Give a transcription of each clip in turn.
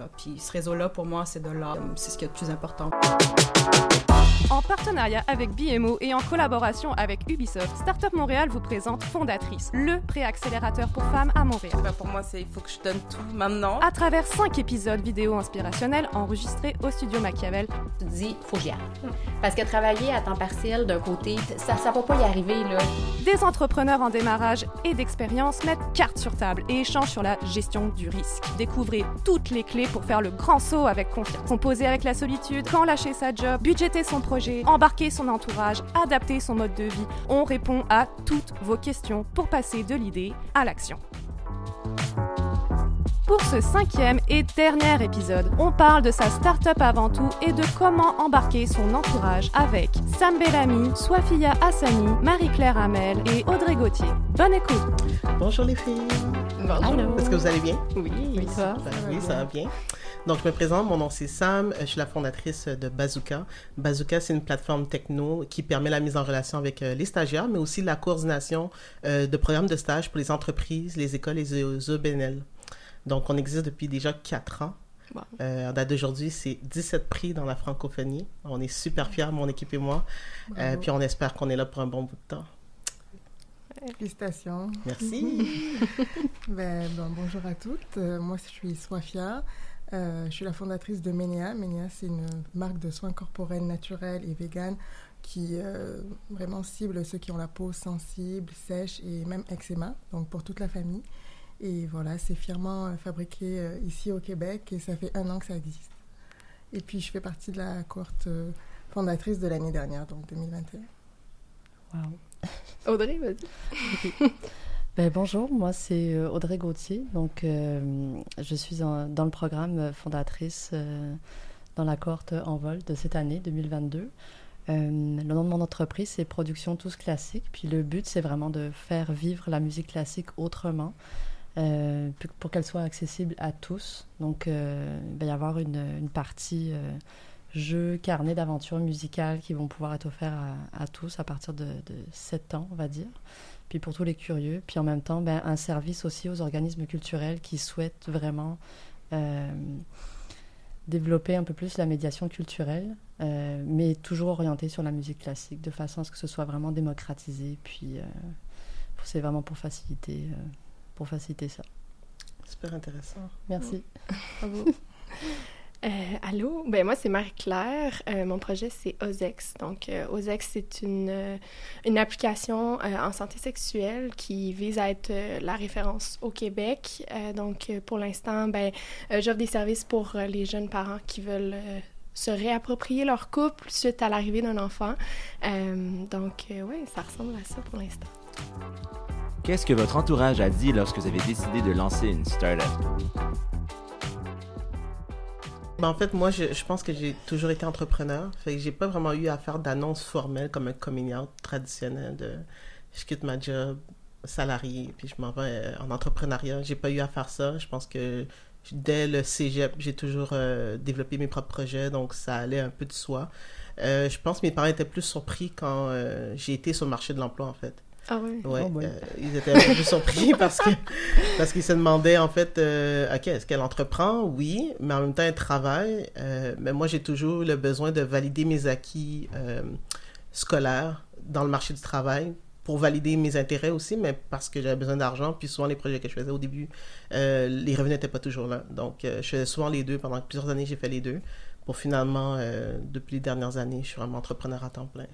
réseau-là. Puis ce réseau-là, pour moi, c'est de là. C'est ce qui est le plus important. En partenariat avec BMO et en collaboration avec Ubisoft, Startup Montréal vous présente Fondatrice, le préaccélérateur pour femmes à Montréal. Ben pour moi, c'est il faut que je donne tout maintenant. À travers cinq épisodes vidéo inspirationnels enregistrés au studio Machiavel. Tu te dis, faut que j'y aille. Parce que travailler à temps partiel d'un côté, ça ne va pas y arriver. Là. Des entrepreneurs en démarrage et d'expérience mettent carte sur table et échangent sur la gestion du risque. Découvrez toutes les clés pour faire le grand saut avec confiance. Composer avec la solitude, quand lâcher sa job, budgéter son projet embarquer son entourage, adapter son mode de vie. On répond à toutes vos questions pour passer de l'idée à l'action. Pour ce cinquième et dernier épisode, on parle de sa start-up avant tout et de comment embarquer son entourage avec Sam Bellamy, Swafia Hassani, Marie-Claire Hamel et Audrey Gauthier. Bonne écoute! Bonjour les filles! Bonjour! Est-ce que vous allez bien? Oui, oui, ça, oui, ça va bien. Donc, je me présente, mon nom c'est Sam, je suis la fondatrice de Bazooka. Bazooka, c'est une plateforme techno qui permet la mise en relation avec euh, les stagiaires, mais aussi la coordination euh, de programmes de stage pour les entreprises, les écoles et les OBNL. Donc, on existe depuis déjà quatre ans. Euh, en date d'aujourd'hui, c'est 17 prix dans la francophonie. On est super fiers, mon équipe et moi. puis on espère qu'on est là pour un bon bout de temps. Félicitations. Merci. ben, bonjour à toutes. moi, je suis Swafia. Euh, je suis la fondatrice de Menia. Menia, c'est une marque de soins corporels naturels et véganes qui euh, vraiment cible ceux qui ont la peau sensible, sèche et même eczéma, donc pour toute la famille. Et voilà, c'est fièrement euh, fabriqué ici au Québec et ça fait un an que ça existe. Et puis je fais partie de la cohorte fondatrice de l'année dernière, donc 2021. Wow. Audrey, vas-y. Ben, bonjour, moi c'est euh, Audrey Gauthier. Donc, euh, je suis dans le programme fondatrice euh, dans la cohorte en vol de cette année 2022. le nom de mon entreprise, c'est Production Tous Classiques. Puis le but, c'est vraiment de faire vivre la musique classique autrement pour qu'elle soit accessible à tous. Donc, il va y avoir une, partie jeux, carnet d'aventures musicales qui vont pouvoir être offerts à, tous à partir de, de 7 ans, on va dire puis pour tous les curieux, puis en même temps, ben, un service aussi aux organismes culturels qui souhaitent vraiment euh, développer un peu plus la médiation culturelle, euh, mais toujours orienté sur la musique classique, de façon à ce que ce soit vraiment démocratisé, puis euh, c'est vraiment pour faciliter, pour faciliter ça. Super intéressant. Merci. Bravo. Euh, allô, ben moi c'est Marie-Claire. Euh, mon projet c'est OZEX. Donc euh, OZEX c'est une, une application en santé sexuelle qui vise à être la référence au Québec. donc pour l'instant, ben j'offre des services pour les jeunes parents qui veulent se réapproprier leur couple suite à l'arrivée d'un enfant. donc oui, ça ressemble à ça pour l'instant. Qu'est-ce que votre entourage a dit lorsque vous avez décidé de lancer une startup? Ben, en fait, moi, je, pense que j'ai toujours été entrepreneur. Fait que j'ai pas vraiment eu à faire d'annonces formelles comme un coming out traditionnel de je quitte ma job salarié puis je m'en vais euh, en entrepreneuriat. J'ai pas eu à faire ça. Je pense que dès le cégep, j'ai toujours euh, développé mes propres projets, donc ça allait un peu de soi. Euh, je pense que mes parents étaient plus surpris quand j'ai été sur le marché de l'emploi, en fait. Ah oui? Ouais, oh, euh, ils étaient un peu surpris parce que parce qu'ils se demandaient en fait, euh, ok, est-ce qu'elle entreprend? Oui, mais en même temps elle travaille. Euh, mais moi j'ai toujours le besoin de valider mes acquis scolaires dans le marché du travail pour valider mes intérêts aussi, mais parce que j'avais besoin d'argent. Puis souvent les projets que je faisais au début, les revenus n'étaient pas toujours là. Donc je faisais souvent les deux. Pendant plusieurs années j'ai fait les deux. Pour finalement, depuis les dernières années, je suis vraiment entrepreneur à temps plein.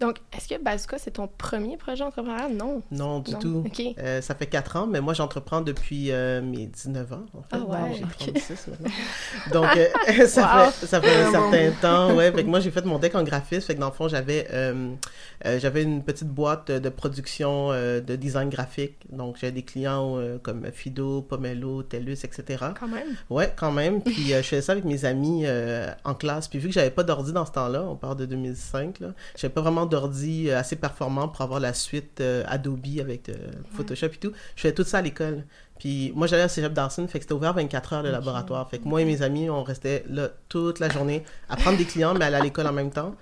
Donc, est-ce que Bazooka, c'est ton premier projet entrepreneurial? Non. Non, du tout. Euh, ça fait 4 ans, mais moi, j'entreprends depuis euh, mes 19 ans, en fait. Ah j'ai 36 maintenant. Donc, euh, ça, fait, ça fait un certain temps, ouais. Fait que moi, j'ai fait mon deck en graphisme. Fait que dans le fond, j'avais j'avais une petite boîte de production de design graphique. Donc, j'avais des clients comme Fido, Pomelo, TELUS, etc. Quand même. Ouais, quand même. Puis, je faisais ça avec mes amis en classe. Puis, vu que j'avais pas d'ordi dans ce temps-là, on parle de 2005, là, j'avais pas vraiment d'ordi euh, assez performant pour avoir la suite euh, Adobe avec euh, Photoshop et tout. Je faisais tout ça à l'école. Puis moi, j'allais à Cégep Dawson, fait que c'était ouvert 24 heures le laboratoire. Fait que moi et mes amis, on restait là toute la journée à prendre des clients, mais aller à l'école en même temps.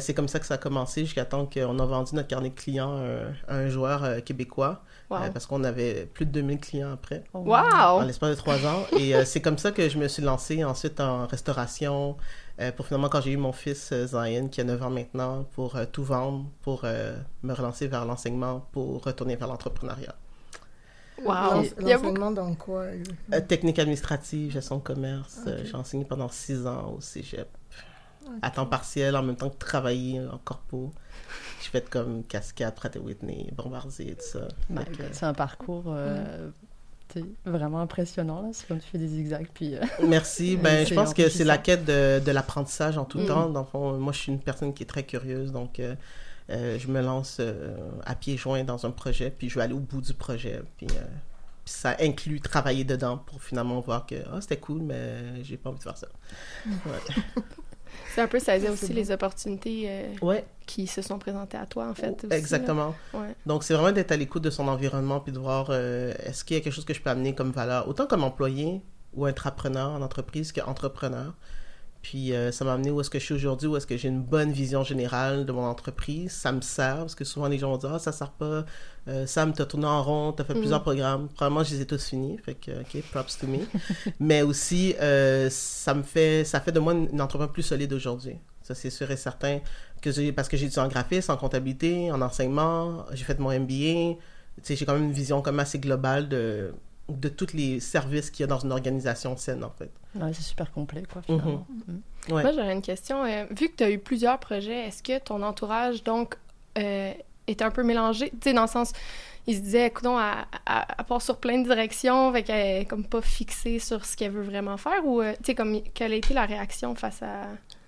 c'est comme ça que ça a commencé jusqu'à temps qu'on a vendu notre carnet de clients à un, joueur québécois. Wow. euh, parce qu'on avait plus de 2000 clients après, Wow! en l'espace de trois ans. Et euh, c'est comme ça que je me suis lancée ensuite en restauration, euh, pour finalement, quand j'ai eu mon fils euh, Zion, qui a 9 ans maintenant, pour euh, tout vendre, pour euh, me relancer vers l'enseignement, pour retourner vers l'entrepreneuriat. Wow! L'en- Il y a beaucoup- L'enseignement dans quoi? Euh, technique administrative, gestion de commerce. euh, j'ai enseigné pendant 6 ans au cégep. À temps partiel, en même temps que travailler en corpo. J'ai fait comme cascade, Pratt Whitney, Bombardier, tout ça. Ben, c'est un parcours euh, vraiment impressionnant. là. C'est comme tu fais des zigzags. Puis, euh, Merci. Ben, je pense que c'est la quête de, de l'apprentissage en tout Mm. temps. Dans le fond, moi, je suis une personne qui est très curieuse, donc euh, je me lance à pieds joints dans un projet, puis je vais aller au bout du projet. Puis, ça inclut travailler dedans pour finalement voir que ah, c'était cool, mais j'ai pas envie de faire ça. Ouais. C'est un peu saisir aussi les opportunités euh, Ouais, qui se sont présentées à toi, en fait. aussi, exactement. Ouais. Donc, c'est vraiment d'être à l'écoute de son environnement puis de voir euh, est-ce qu'il y a quelque chose que je peux amener comme valeur, autant comme employé ou entrepreneur en entreprise qu'entrepreneur. Puis, euh, ça m'a amené où est-ce que je suis aujourd'hui, où est-ce que j'ai une bonne vision générale de mon entreprise. Ça me sert, parce que souvent les gens vont dire Ah, ça sert pas. Euh, Sam, t'as tourné en rond, t'as fait Mm. plusieurs programmes. Probablement, je les ai tous finis. Fait que, OK, props to me. Mais aussi, euh, ça me fait, ça fait de moi une, une entrepreneur plus solide aujourd'hui. Ça, c'est sûr et certain. Que parce que j'ai étudié en graphisme, en comptabilité, en enseignement, j'ai fait mon MBA. Tu sais, j'ai quand même une vision comme assez globale de, de tous les services qu'il y a dans une organisation saine, en fait. ouais, c'est super complet, quoi, finalement. Mm. Ouais. Moi, j'aurais une question. Euh, vu que tu as eu plusieurs projets, est-ce que ton entourage, donc, euh, était un peu mélangé? Tu sais, dans le sens, il se disait, écoute, elle, elle, elle part sur plein de directions, fait qu'elle est comme pas fixée sur ce qu'elle veut vraiment faire, ou, euh, tu sais, comme, quelle a été la réaction face à...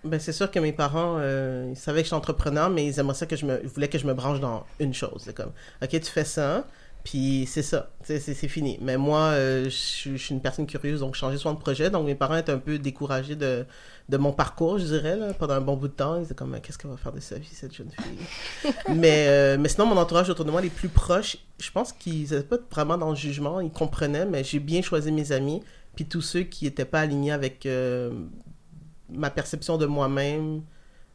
Ben, c'est sûr que mes parents, euh, ils savaient que je suis entrepreneur, mais ils aimeraient ça que je me, ils voulaient que je me branche dans une chose. C'est comme, OK, tu fais ça, puis c'est ça, c'est c'est fini. Mais moi, euh, je, suis- je suis une personne curieuse, donc je changeais souvent de projet. Donc mes parents étaient un peu découragés de, de mon parcours, je dirais, là, pendant un bon bout de temps. Ils étaient comme, qu'est-ce qu'elle va faire de sa vie, cette jeune fille? mais, euh, mais sinon, mon entourage autour de moi, les plus proches, je pense qu'ils n'étaient pas vraiment dans le jugement, ils comprenaient, mais j'ai bien choisi mes amis. Puis tous ceux qui n'étaient pas alignés avec euh, ma perception de moi-même,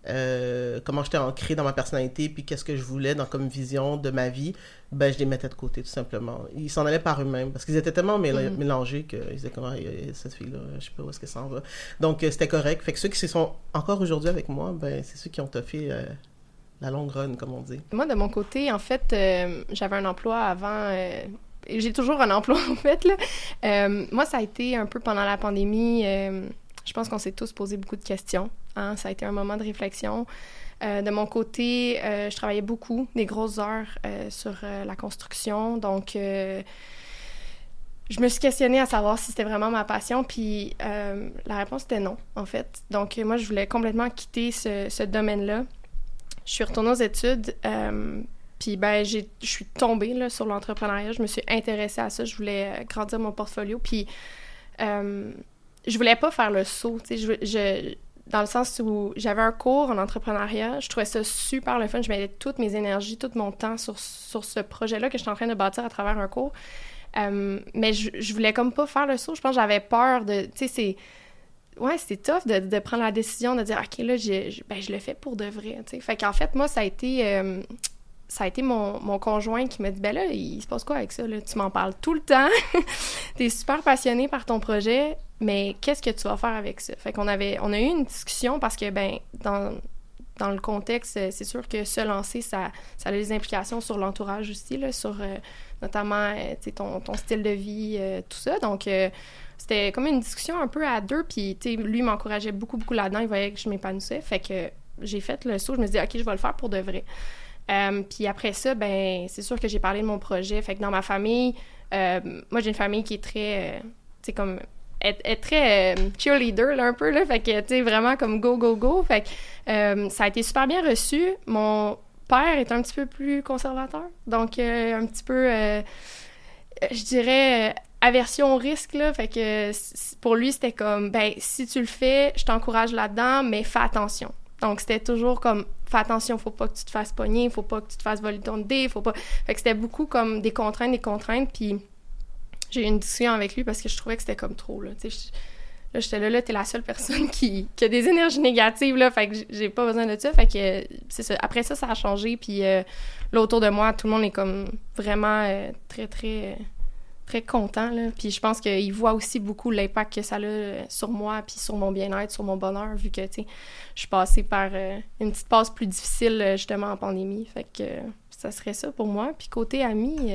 euh, comment j'étais ancré dans ma personnalité, puis qu'est-ce que je voulais dans comme vision de ma vie, ben je les mettais de côté tout simplement. Ils s'en allaient par eux-mêmes parce qu'ils étaient tellement méla- Mhm. mélangés qu'ils disaient comment cette fille-là, je sais pas où est-ce qu'elle s'en va. Donc euh, c'était correct. Fait que ceux qui se sont encore aujourd'hui avec moi, ben c'est ceux qui ont toffé euh, la longue run comme on dit. Moi, de mon côté, en fait, euh, j'avais un emploi avant. euh, j'ai toujours un emploi, en fait. Là. Euh, moi, ça a été un peu pendant la pandémie. euh, je pense qu'on s'est tous posé beaucoup de questions. hein. Ça a été un moment de réflexion. Euh, de mon côté, euh, je travaillais beaucoup, des grosses heures euh, sur la construction. Donc, je me suis questionnée à savoir si c'était vraiment ma passion. Puis, la réponse était non, en fait. Donc, moi, je voulais complètement quitter ce, domaine-là. Je suis retournée aux études. puis ben, je suis tombée sur l'entrepreneuriat. Je me suis intéressée à ça. Je voulais grandir mon portfolio. Puis je voulais pas faire le saut. Je, je- dans le sens où j'avais un cours en entrepreneuriat. Je trouvais ça super le fun. Je mettais toutes mes énergies, tout mon temps sur, sur ce projet-là que je suis en train de bâtir à travers un cours. Euh, mais je, je voulais comme pas faire le saut. Je pense que j'avais peur de... Tu sais, c'est... Ouais, c'est tough de, de prendre la décision de dire, OK, là, je, ben, je le fais pour de vrai, tu sais. Fait qu'en fait, moi, ça a été... euh, ça a été mon, mon conjoint qui m'a dit, ben là, il se passe quoi avec ça, là? Tu m'en parles tout le temps. T'es super passionné par ton projet, mais qu'est-ce que tu vas faire avec ça? Fait qu'on avait... On a eu une discussion parce que, ben, dans... Dans le contexte, euh, c'est sûr que se lancer, ça, ça a des implications sur l'entourage aussi, là, sur euh, notamment euh, ton, ton style de vie, tout ça. Donc, c'était comme une discussion un peu à deux, puis lui m'encourageait beaucoup, beaucoup là-dedans. Il voyait que je m'épanouissais. Fait que j'ai fait le saut. Je me suis dit, OK, je vais le faire pour de vrai. Puis après ça, ben c'est sûr que j'ai parlé de mon projet. Fait que dans ma famille, moi, j'ai une famille qui est très, tu sais, comme est, est très euh, cheerleader là, un peu là. Fait que tu sais vraiment comme go go go. Fait que euh, ça a été super bien reçu. Mon père est un petit peu plus conservateur. Donc euh, un petit peu euh, je dirais aversion au risque là. Fait que pour lui c'était comme ben si tu le fais je t'encourage là-dedans mais fais attention. Donc c'était toujours comme fais attention faut pas que tu te fasses pogner faut pas que tu te fasses voler ton dé faut pas. Fait que c'était beaucoup comme des contraintes des contraintes. Puis j'ai eu une discussion avec lui parce que je trouvais que c'était comme trop là tu Là, j'étais là, là, t'es la seule personne qui, qui, a des énergies négatives, là, fait que j'ai pas besoin de ça. Fait que, c'est ça. Après ça, ça a changé, puis euh, là, autour de moi, tout le monde est comme vraiment euh, très, très, très content, là. Puis je pense qu'il voit aussi beaucoup l'impact que ça a sur moi, puis sur mon bien-être, sur mon bonheur, vu que, tu sais, je suis passée par euh, une petite passe plus difficile, justement, en pandémie. Fait que ça serait ça pour moi. Puis côté amis,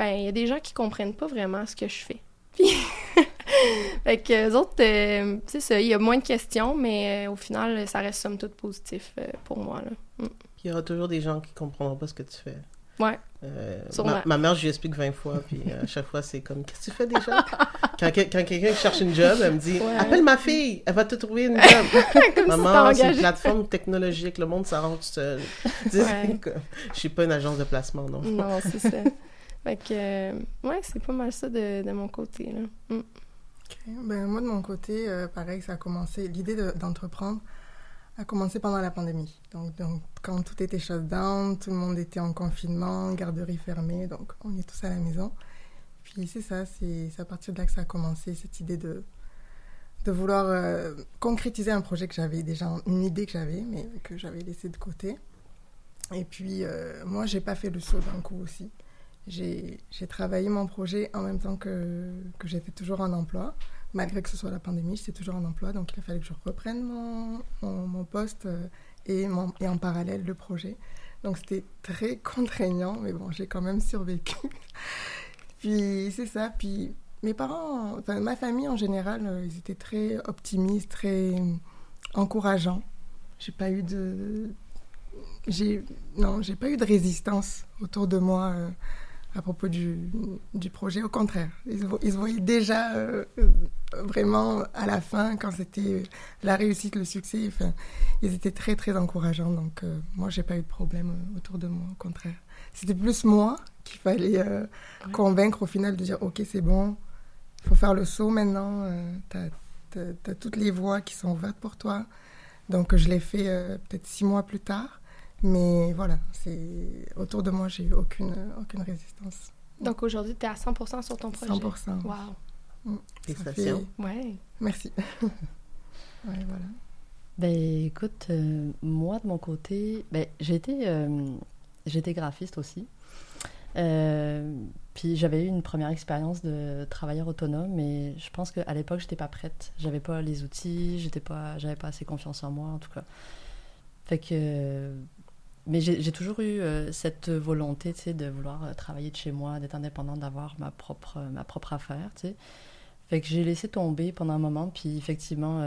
ben, il y a des gens qui comprennent pas vraiment ce que je fais. Puis, fait que les autres, euh, c'est ça, il y a moins de questions, mais euh, au final, ça reste somme toute positif euh, pour moi. Là. Mm. Il y aura toujours des gens qui comprendront pas ce que tu fais. Ouais. Ma, ma, mère, je lui explique 20 fois, puis à chaque fois, c'est comme Qu'est-ce que tu fais déjà Quand, quand quelqu'un cherche une job, elle me dit Appelle ma fille, elle va te trouver une job. Maman, c'est une plateforme technologique, le monde s'arrange seul. Ouais. je suis pas une agence de placement, non. Non, c'est ça. Fait que, ouais, c'est pas mal ça de, de mon côté, là. Mm. Ben, moi, de mon côté, euh, pareil, ça a commencé, l'idée d'entreprendre a commencé pendant la pandémie. Donc, donc, quand tout était shut down, tout le monde était en confinement, garderie fermée, donc on est tous à la maison. Puis c'est ça, c'est à partir de là que ça a commencé, cette idée de, de vouloir euh, concrétiser un projet que j'avais déjà, une idée que j'avais, mais que j'avais laissé de côté. Et puis, euh, moi, j'ai pas fait le saut d'un coup aussi j'ai travaillé mon projet en même temps que, que j'étais toujours en emploi. Malgré que ce soit la pandémie, j'étais toujours en emploi. Donc, il a fallu que je reprenne mon, mon, poste euh, et, mon, et en parallèle le projet. Donc, c'était très contraignant, mais bon, j'ai quand même survécu. Puis, c'est ça. Puis, mes parents, enfin, ma famille en général, euh, ils étaient très optimistes, très encourageants. J'ai pas eu de. J'ai. Non, j'ai pas eu de résistance autour de moi. Euh, à propos du, du projet. Au contraire, ils, ils se voyaient déjà euh, vraiment à la fin, quand c'était la réussite, le succès. Enfin, ils étaient très, très encourageants. Donc, euh, moi, j'ai pas eu de problème euh, autour de moi, au contraire. C'était plus moi qu'il fallait convaincre au final de dire Ok, c'est bon, il faut faire le saut maintenant. tu as, toutes les voies qui sont ouvertes pour toi. Donc, je l'ai fait peut-être six mois plus tard. Mais voilà, c'est autour de moi, j'ai eu aucune, aucune résistance. Donc aujourd'hui, tu es à 100% sur ton projet. 100%. Wow. Mm. Félicitations. Ouais. Merci. ouais, voilà. Ben écoute, euh, moi de mon côté, ben, euh, j'étais graphiste aussi. Euh, puis j'avais eu une première expérience de travailleur autonome, mais je pense qu'à l'époque, j'étais pas prête. J'avais pas les outils, j'étais pas, j'avais pas assez confiance en moi en tout cas. Fait que mais j'ai toujours eu euh, cette volonté, tu sais, de vouloir euh, travailler de chez moi, d'être indépendante, d'avoir ma propre, euh, ma propre affaire, tu sais. Fait que j'ai laissé tomber pendant un moment, puis effectivement,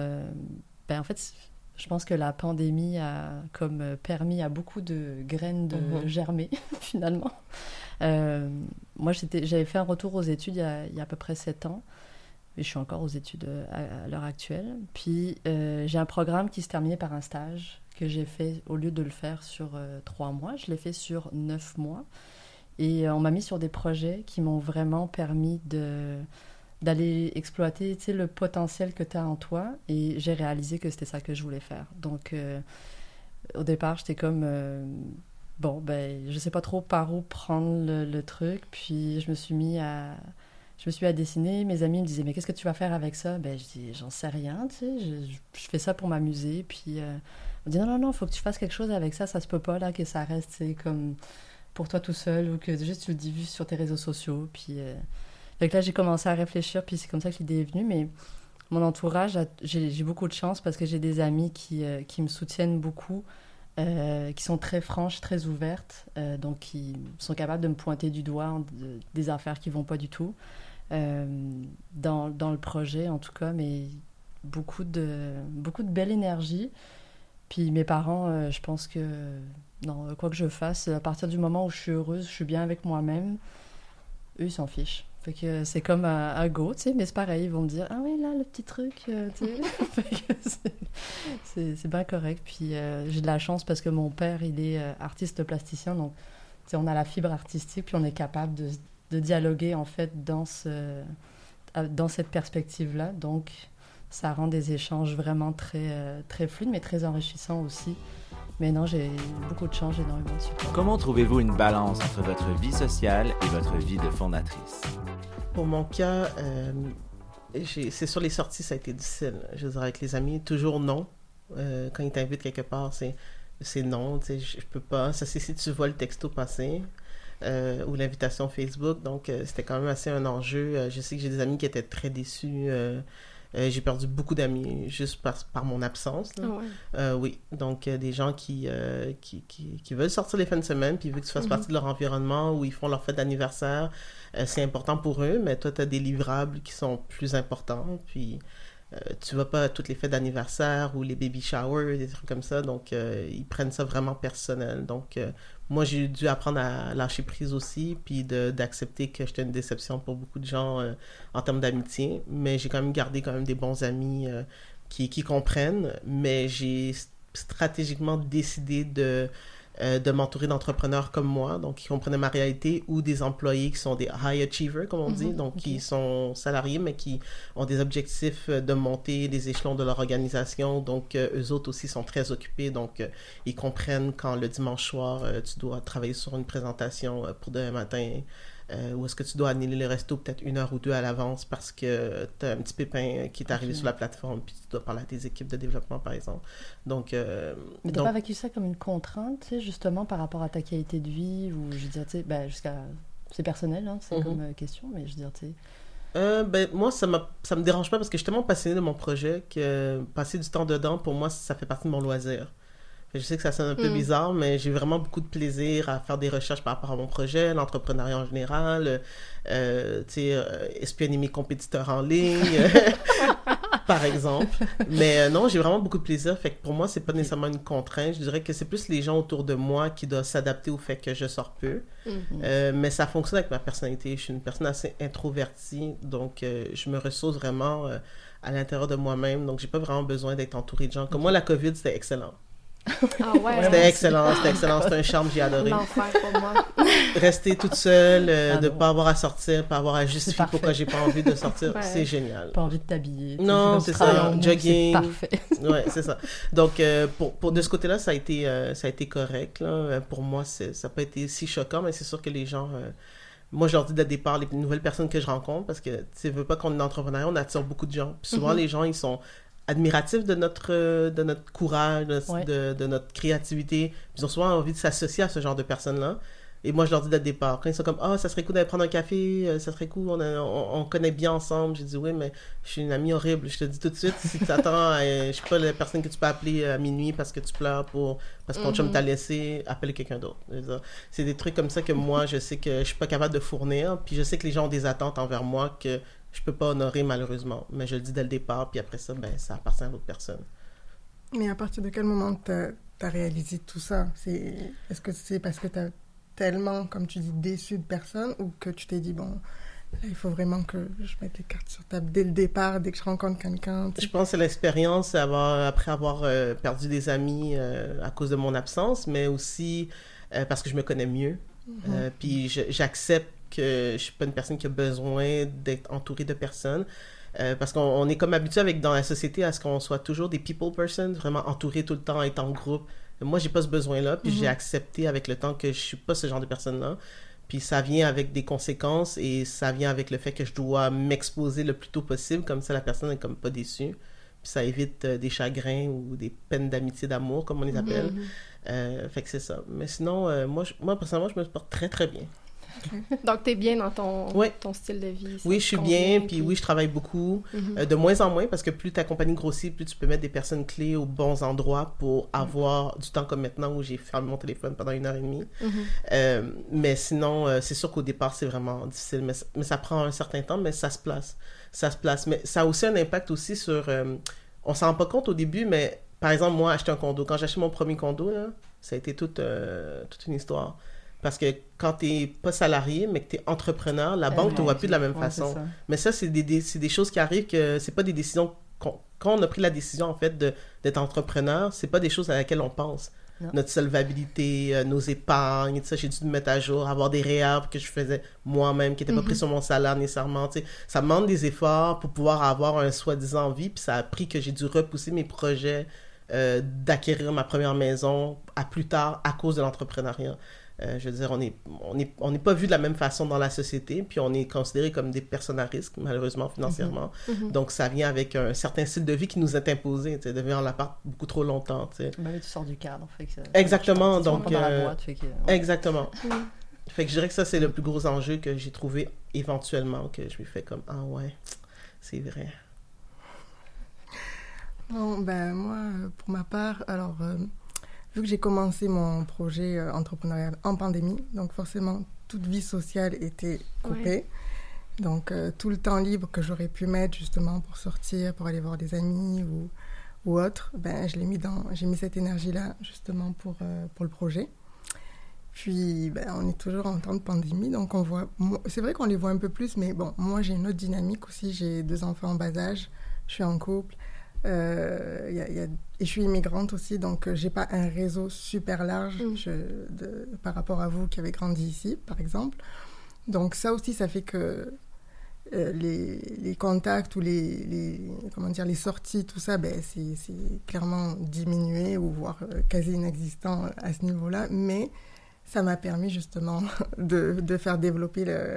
ben en fait, je pense que la pandémie a comme permis à beaucoup de graines de mhm. germer, finalement. moi, j'avais fait un retour aux études il y, a, il y, a, à peu près sept ans, et je suis encore aux études à, à l'heure actuelle. Puis j'ai un programme qui se terminait par un stage que j'ai fait, au lieu de le faire sur euh, trois mois, je l'ai fait sur neuf mois. Et euh, on m'a mis sur des projets qui m'ont vraiment permis de d'aller exploiter le potentiel que tu as en toi. Et j'ai réalisé que c'était ça que je voulais faire. Donc, euh, au départ, j'étais comme... bon, ben, je sais pas trop par où prendre le, truc. Puis, je me suis mis à... Je me suis à dessiner. Mes amis me disaient, mais qu'est-ce que tu vas faire avec ça? Ben, je dis, j'en sais rien, tu sais. Je, fais ça pour m'amuser. Puis on dit non, non, non, faut que tu fasses quelque chose avec ça, ça se peut pas là, que ça reste comme pour toi tout seul ou que juste tu le diffuses sur tes réseaux sociaux. Puis euh... là, j'ai commencé à réfléchir, puis c'est comme ça que l'idée est venue. Mais mon entourage, j'ai beaucoup de chance parce que j'ai des amis qui, euh, qui me soutiennent beaucoup. Euh, qui sont très franches, très ouvertes, euh, donc qui sont capables de me pointer du doigt des affaires qui vont pas du tout dans, dans, le projet en tout cas, mais beaucoup de, beaucoup de belle énergie. Puis mes parents, euh, je pense que, non, quoi que je fasse, à partir du moment où je suis heureuse, je suis bien avec moi-même, eux, ils s'en fichent. Fait que c'est comme à, go, tu sais, mais c'est pareil, ils vont me dire Ah oui, là, le petit truc, euh, tu sais. c'est bien correct. Puis euh, j'ai de la chance parce que mon père, il est artiste plasticien, donc on a la fibre artistique, puis on est capable de, de dialoguer, en fait, dans, ce, dans cette perspective-là. Donc, ça rend des échanges vraiment très, euh, très fluides, mais très enrichissants aussi. Mais non, j'ai beaucoup de chance, j'ai énormément de support. Comment trouvez-vous une balance entre votre vie sociale et votre vie de fondatrice? Pour mon cas, euh, j'ai- c'est sur les sorties, ça a été difficile. Je veux dire, avec les amis, toujours non. Euh, quand ils t'invitent quelque part, c'est, c'est non, tu sais, je, je peux pas. Ça, c'est si tu vois le texto passer euh, ou l'invitation Facebook. Donc, euh, c'était quand même assez un enjeu. Euh, je sais que j'ai des amis qui étaient très déçus. Euh, j'ai perdu beaucoup d'amis juste par, par mon absence. là. Ah ouais. Euh, oui, donc euh, des gens qui, qui, qui, qui veulent sortir les fins de semaine, puis vu que tu fasses Mhm. partie de leur environnement où ils font leur fête d'anniversaire, c'est important pour eux, mais toi, tu as des livrables qui sont plus importants, puis tu vas pas à toutes les fêtes d'anniversaire ou les baby showers, des trucs comme ça, donc ils prennent ça vraiment personnel. Donc, moi, j'ai dû apprendre à lâcher prise aussi, puis d'accepter que j'étais une déception pour beaucoup de gens euh, en termes d'amitié, mais j'ai quand même gardé quand même des bons amis euh, qui, qui comprennent, mais j'ai stratégiquement décidé de, euh, de m'entourer d'entrepreneurs comme moi, donc qui comprenaient ma réalité, ou des employés qui sont des high achievers, comme on dit, Mhm, donc ok. qui sont salariés, mais qui ont des objectifs euh, de monter les échelons de leur organisation, donc euh, eux autres aussi sont très occupés, donc euh, ils comprennent quand le dimanche soir, tu dois travailler sur une présentation pour demain matin, euh, ou est-ce que tu dois annuler le resto peut-être une heure ou deux à l'avance parce que tu as un petit pépin qui est arrivé sur la plateforme, puis tu dois parler à tes équipes de développement, par exemple. Donc, euh, Mais t'as donc- pas vécu ça comme une contrainte, tu sais, justement, par rapport à ta qualité de vie, ou je veux dire, tu sais, ben, jusqu'à... C'est personnel, hein, c'est Mhm. comme euh, question, mais je veux dire, tu sais... Euh, ben, moi, ça, ça me dérange pas parce que je suis tellement passionné de mon projet que passer du temps dedans, pour moi, ça fait partie de mon loisir. Je sais que ça sonne un peu Mm. bizarre, mais j'ai vraiment beaucoup de plaisir à faire des recherches par rapport à mon projet, l'entrepreneuriat en général, euh, tu sais, euh, espionner mes compétiteurs en ligne, par exemple. Mais euh, non, j'ai vraiment beaucoup de plaisir. Fait que pour moi, c'est pas nécessairement une contrainte. Je dirais que c'est plus les gens autour de moi qui doivent s'adapter au fait que je sors peu. Mhm. Euh, mais ça fonctionne avec ma personnalité. Je suis une personne assez introvertie, donc je me ressource vraiment à l'intérieur de moi-même. Donc, j'ai pas vraiment besoin d'être entouré de gens. Comme moi, la COVID, c'était excellent. Ah ouais. C'était excellent, c'était excellent. C'était un charme, j'ai adoré. L'enfer pour moi. Rester toute seule, euh, de non. pas avoir à sortir, pas avoir à justifier pourquoi j'ai pas envie de sortir, Ouais. c'est génial. Pas envie de t'habiller. Non, c'est ça, en jogging. C'est parfait. ouais, c'est ça. Donc, euh, pour, pour, de ce côté-là, ça a été, euh, ça a été correct. Là. Pour moi, ça n'a pas été si choquant, mais c'est sûr que les gens... euh, moi, je leur dis dès le départ, les nouvelles personnes que je rencontre, parce que tu sais, veux pas qu'on est entrepreneur, on attire beaucoup de gens. Puis souvent, Mhm. les gens, ils sont admiratifs de notre, euh, de notre courage, de, Ouais. de, de notre créativité. Ils ont souvent envie de s'associer à ce genre de personnes-là. Et moi, je leur dis dès le départ, quand ils sont comme, ah, ça serait cool d'aller prendre un café, euh, ça serait cool, on, a- on, on connaît bien ensemble. J'ai dit, oui, mais je suis une amie horrible. Je te dis tout de suite, si tu attends, je suis pas la personne que tu peux appeler à minuit parce que tu pleures pour, parce que ton chum Mhm. t'a laissé, appelle quelqu'un d'autre. C'est des trucs comme ça que moi, je sais que je suis pas capable de fournir. Puis je sais que les gens ont des attentes envers moi que je peux pas honorer malheureusement. Mais je le dis dès le départ, puis après ça, ben, ça appartient à l'autre personne. Mais à partir de quel moment t'as as réalisé tout ça? Est-ce que c'est parce que t'as tellement, comme tu dis, déçu de personnes ou que tu t'es dit, bon, là, il faut vraiment que je mette les cartes sur table dès le départ, dès que je rencontre quelqu'un tu Je pense que c'est l'expérience avoir, après avoir euh, perdu des amis euh, à cause de mon absence, mais aussi euh, parce que je me connais mieux. Euh, puis j'accepte que je suis pas une personne qui a besoin d'être entourée de personnes. Euh, parce qu'on on est comme habitué avec dans la société à ce qu'on soit toujours des people person, vraiment entouré tout le temps, être en groupe. Moi, j'ai pas ce besoin-là, puis j'ai accepté avec le temps que je suis pas ce genre de personne-là. Puis ça vient avec des conséquences et ça vient avec le fait que je dois m'exposer le plus tôt possible, comme ça la personne est comme pas déçue. Puis ça évite euh, des chagrins ou des peines d'amitié, d'amour, comme on les appelle. Mhm. Euh, fait que c'est ça. Mais sinon, euh, moi, je- moi, personnellement, je me porte très, très bien. Donc, t'es bien dans ton, ton style de vie. Oui, je suis bien, puis oui, je travaille beaucoup. Mhm. Euh, de moins en moins, parce que plus ta compagnie grossit, plus tu peux mettre des personnes clés aux bons endroits pour avoir du temps comme maintenant où j'ai fermé mon téléphone pendant une heure et demie. Mhm. Euh, mais sinon, euh, c'est sûr qu'au départ, c'est vraiment difficile. Mais, ça- mais ça prend un certain temps, mais ça se place. Ça se place. Mais ça a aussi un impact aussi sur... on s'en rend pas compte au début, mais par exemple, moi, acheter un condo. Quand j'ai acheté mon premier condo, là, ça a été toute, toute une histoire. Parce que quand tu n'es pas salarié, mais que tu es entrepreneur, la banque ne te voit plus de la même Ouais, façon. ça. Mais ça, c'est des, des- c'est des choses qui arrivent que c'est pas des décisions. Quand on a pris la décision, en fait, d'être entrepreneur, c'est pas des choses à laquelle on pense. Non. Notre solvabilité, euh, nos épargnes, ça, j'ai dû me mettre à jour, avoir des réhab que je faisais moi-même, qui n'étaient pas pris sur mon salaire nécessairement. Ça demande des efforts pour pouvoir avoir un soi-disant vie, puis ça a pris que j'ai dû repousser mes projets euh, d'acquérir ma première maison à plus tard à cause de l'entrepreneuriat. Euh, je veux dire, on n'est on est, on est pas vu de la même façon dans la société, puis on est considéré comme des personnes à risque, malheureusement, financièrement. Mhm. Donc, ça vient avec un certain style de vie qui nous est imposé, tu sais, de vivre en appart beaucoup trop longtemps, tu sais. Bah tu sors du cadre. Fait que ça- Exactement, tu rentres donc, pas dans la euh, boîte, fait que, ouais. Exactement. Fait que je dirais que ça, c'est le plus gros enjeu que j'ai trouvé éventuellement, que je me fais comme, ah ouais, c'est vrai. Bon, ben, moi, pour ma part, alors, euh, vu que j'ai commencé mon projet euh, entrepreneurial en pandémie, donc forcément, toute vie sociale était coupée. Ouais. Donc, euh, tout le temps libre que j'aurais pu mettre justement pour sortir, pour aller voir des amis ou, ou autre, ben, je l'ai mis dans, j'ai mis cette énergie-là justement pour, euh, pour le projet. Puis, ben, on est toujours en temps de pandémie, donc on voit, c'est vrai qu'on les voit un peu plus, mais bon, moi j'ai une autre dynamique aussi, j'ai deux enfants en bas âge, je suis en couple, euh, y a- y a- et je suis immigrante aussi, donc euh, j'ai pas un réseau super large Mm. je- de- par rapport à vous qui avez grandi ici, par exemple. Donc ça aussi, ça fait que euh, les, les contacts ou les, les- comment dire les sorties, tout ça, ben, c'est c'est clairement diminué ou voire euh, quasi inexistant à ce niveau-là, mais ça m'a permis justement de, de faire développer le,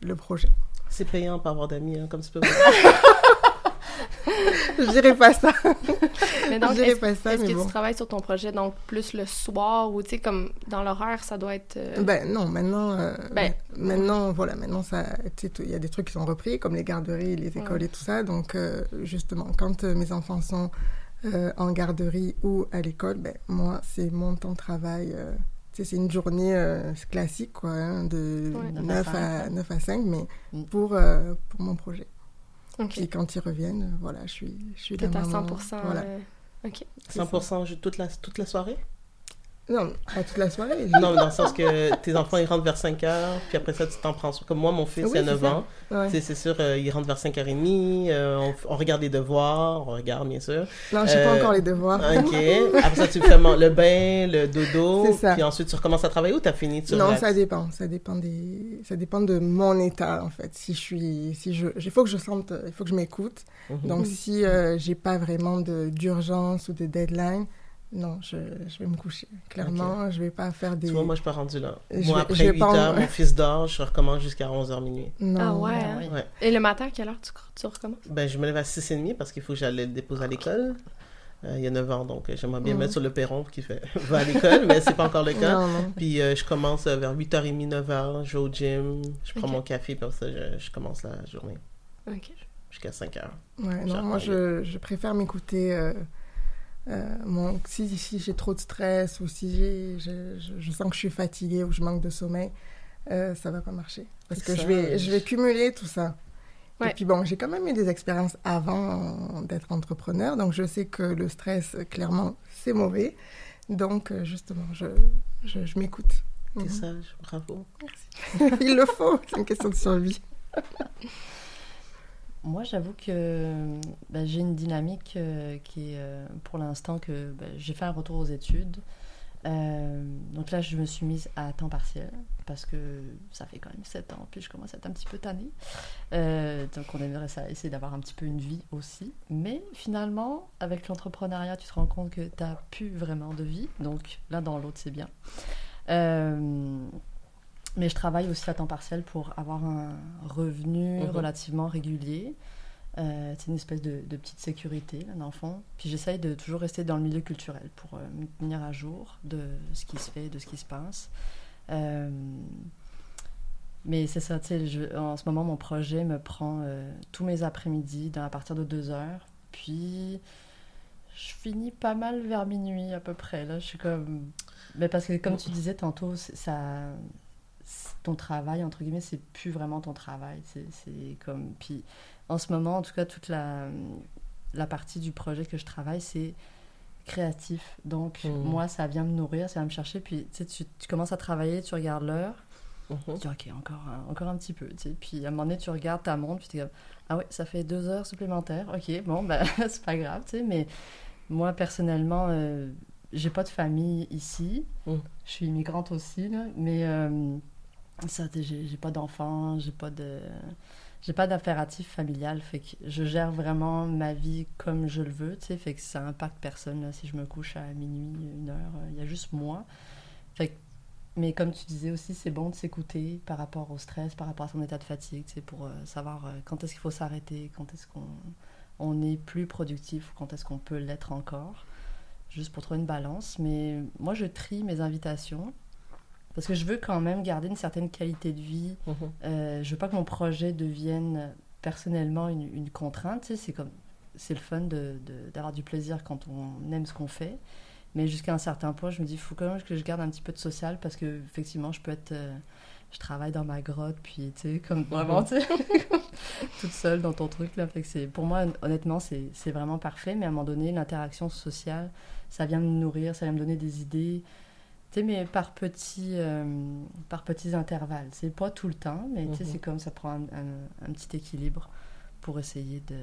le projet. C'est payant pas avoir d'amis, hein, comme tu peux voir. Je dirais pas ça. Mais donc, Je dirais est-ce pas ça, est-ce mais que bon. tu travailles sur ton projet donc plus le soir ou tu sais comme dans l'horaire ça doit être euh, Ben non, maintenant, euh, Ben, maintenant, voilà, maintenant ça, tu sais, tout- il y a des trucs qui sont repris, comme les garderies, les écoles Ouais. et tout ça. Donc, euh, justement, quand euh, mes enfants sont euh, en garderie ou à l'école, ben moi, c'est mon temps de travail. euh, tu sais, c'est une journée euh, classique, quoi, hein, de Ouais. 9 à, cinq. 9 à 5, mais Mm. pour, euh, pour mon projet. Ok Puis quand ils reviennent, voilà, je suis, je suis t'es à maman. 100% Voilà. euh, ok 100% ju- toute la, toute la soirée? Non, pas toute la soirée. Non, mais dans le sens que tes enfants, ils rentrent vers 5 heures, puis après ça, tu t'en prends. Comme moi, mon fils, Oui, il a c'est 9 ça. ans. Ouais. Tu C'est sûr, euh, il rentre vers 5h30, euh, on, on regarde les devoirs, on regarde, bien sûr. Non, je sais pas Euh, encore les devoirs. OK. Après ça, tu fais le bain, le dodo, ça. puis ensuite, tu recommences à travailler ou t'as fini? Tu Non, ça dépend. Ça dépend des, ça dépend de mon état en fait. Si je suis, si je, il faut que je sente, il faut que je m'écoute. Mhm. Donc si euh, j'ai pas vraiment d'urgence ou de deadline, non, je, je vais me coucher. Clairement, je vais pas faire des. Tu vois, moi, je suis pas rendu là. Je moi, vais- après je vais 8 pas en- heures, mon fils dort, je recommence jusqu'à 11h minuit. non. ah ouais, Ah hein? oui. Ouais. et le matin à quelle heure tu, tu recommences? Ben, je me lève à 6h30 parce qu'il faut que j'aille le déposer à l'école. Euh, il y a 9 ans, donc euh, j'aimerais bien mettre sur le perron qui fait va à l'école, mais c'est pas encore le cas. Non, non. Puis euh, je commence euh, vers 8h30, 9h, je vais au gym, je prends Ok. mon café, puis ça, je, je commence la journée ok jusqu'à 5h. Ouais, non, moi je, je préfère m'écouter. euh, euh, mon, si si j'ai trop de stress ou si je, je, sens que je suis fatiguée ou je manque de sommeil, euh, ça va pas marcher. Parce que Ça, je vais, je vais cumuler tout ça. Ouais. Et puis bon, j'ai quand même eu des expériences avant d'être entrepreneur, donc je sais que le stress, clairement, c'est mauvais. Donc euh, justement, je, je, je m'écoute. T'es Mhm. sage, bravo. Il le faut, c'est une question de survie. Moi, j'avoue que ben, j'ai une dynamique euh, qui est, euh, pour l'instant, que ben, j'ai fait un retour aux études. Euh, donc là, je me suis mise à temps partiel parce que ça fait quand même 7 ans, puis je commence à être un petit peu tannée. Donc on aimerait essayer d'avoir un petit peu une vie aussi. Mais finalement, avec l'entrepreneuriat, tu te rends compte que tu n'as plus vraiment de vie. Donc l'un dans l'autre, c'est bien. Mais je travaille aussi à temps partiel pour avoir un revenu Mhm. relativement régulier. Euh, c'est une espèce de, de petite sécurité, là, dans le fond. Puis j'essaye de toujours rester dans le milieu culturel pour euh, me tenir à jour de ce qui se fait, de ce qui se passe. Euh, mais c'est ça, tu sais, en ce moment, mon projet me prend tous mes après-midi à partir de deux heures. Puis je finis pas mal vers minuit à peu près. Là, je suis comme. Mais parce que, comme tu disais tantôt, ça. Ton travail, entre guillemets, c'est plus vraiment ton travail. C'est comme. Puis en ce moment, en tout cas, toute la, la partie du projet que je travaille, c'est créatif. Donc, Mhm. moi, ça vient me nourrir, ça vient me chercher. Puis, tu sais, tu, commences à travailler, tu regardes l'heure. Mhm. Tu dis, OK, encore un, encore un petit peu. Puis, à un moment donné, tu regardes ta montre, puis tu comme, ah oui, ça fait deux heures supplémentaires. OK, bon, ben, c'est pas grave, tu sais. Mais moi, personnellement, euh, j'ai pas de famille ici. Mm. Je suis immigrante aussi, là. Mais euh, ça, j'ai pas d'enfants, j'ai pas de. J'ai pas d'impératif familial, fait que je gère vraiment ma vie comme je le veux, tu sais, fait que ça impacte personne, là, si je me couche à minuit, une heure, il y a juste moi. Fait Mais comme tu disais aussi, c'est bon de s'écouter par rapport au stress, par rapport à son état de fatigue, tu sais, pour euh, savoir euh, quand est-ce qu'il faut s'arrêter, quand est-ce qu'on on est plus productif, quand est-ce qu'on peut l'être encore, juste pour trouver une balance. Mais moi, je trie mes invitations parce que je veux quand même garder une certaine qualité de vie. Mhm. Euh, je veux pas que mon projet devienne personnellement une, une contrainte. Tu sais, c'est comme c'est le fun de- de- d'avoir du plaisir quand on aime ce qu'on fait. Mais jusqu'à un certain point, je me dis, il faut quand même que je garde un petit peu de social parce que effectivement, je peux être. euh, je travaille dans ma grotte, puis tu sais, comme vraiment, tu sais, toute seule dans ton truc là. Fait que pour moi, honnêtement, c'est vraiment parfait. Mais à un moment donné, l'interaction sociale, ça vient me nourrir, ça vient me donner des idées. Tu sais, mais par petits, euh, par petits intervalles. C'est pas tout le temps, mais tu sais, Mhm. c'est comme ça prend un, un- un petit équilibre pour essayer de.